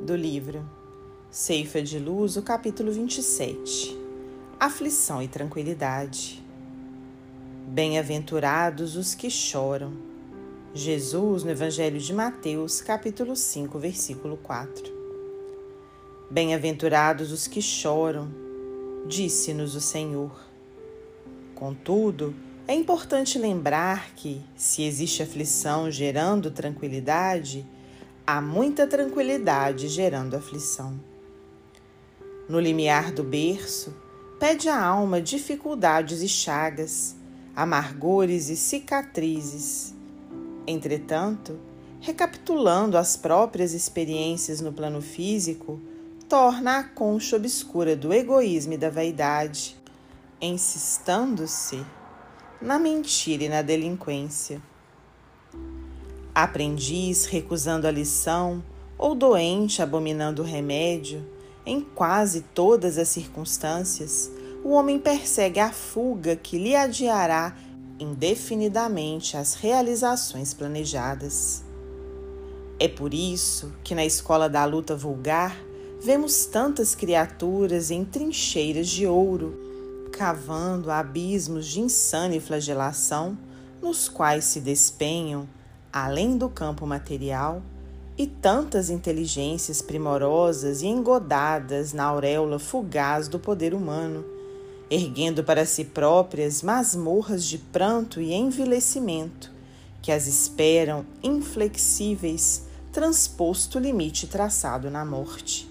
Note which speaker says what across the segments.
Speaker 1: do livro Ceifa de Luz, o capítulo 27 Aflição e Tranquilidade. Bem-aventurados os que choram. Jesus, no Evangelho de Mateus, capítulo 5, versículo 4. Bem-aventurados os que choram, disse-nos o Senhor. Contudo, é importante lembrar que, se existe aflição gerando tranquilidade, há muita tranquilidade gerando aflição. No limiar do berço, pede a alma dificuldades e chagas, amargores e cicatrizes. Entretanto, recapitulando as próprias experiências no plano físico, torna a concha obscura do egoísmo e da vaidade, insistando-se na mentira e na delinquência. Aprendiz recusando a lição ou doente abominando o remédio, em quase todas as circunstâncias, o homem persegue a fuga que lhe adiará indefinidamente as realizações planejadas. É por isso que na escola da luta vulgar vemos tantas criaturas em trincheiras de ouro cavando abismos de insana flagelação, nos quais se despenham, além do campo material, e tantas inteligências primorosas e engodadas na auréola fugaz do poder humano, erguendo para si próprias masmorras de pranto e envilecimento, que as esperam inflexíveis, transposto o limite traçado na morte.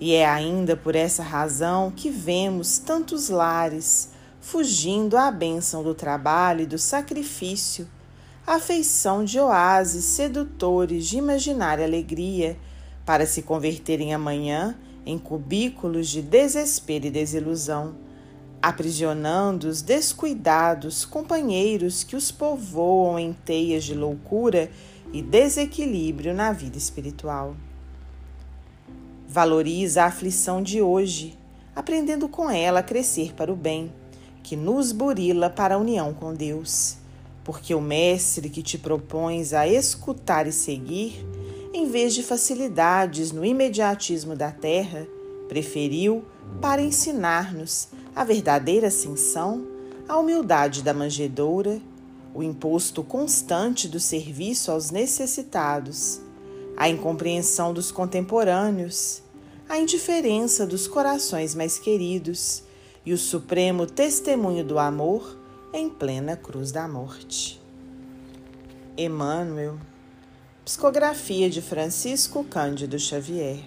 Speaker 1: E é ainda por essa razão que vemos tantos lares fugindo à bênção do trabalho e do sacrifício, à feição de oásis sedutores de imaginária alegria, para se converterem amanhã em cubículos de desespero e desilusão, aprisionando os descuidados companheiros que os povoam em teias de loucura e desequilíbrio na vida espiritual. Valoriza a aflição de hoje, aprendendo com ela a crescer para o bem, que nos burila para a união com Deus. Porque o Mestre que te propões a escutar e seguir, em vez de facilidades no imediatismo da terra, preferiu, para ensinar-nos a verdadeira ascensão, a humildade da manjedoura, o imposto constante do serviço aos necessitados, a incompreensão dos contemporâneos, a indiferença dos corações mais queridos e o supremo testemunho do amor em plena cruz da morte. Emmanuel, psicografia de Francisco Cândido Xavier.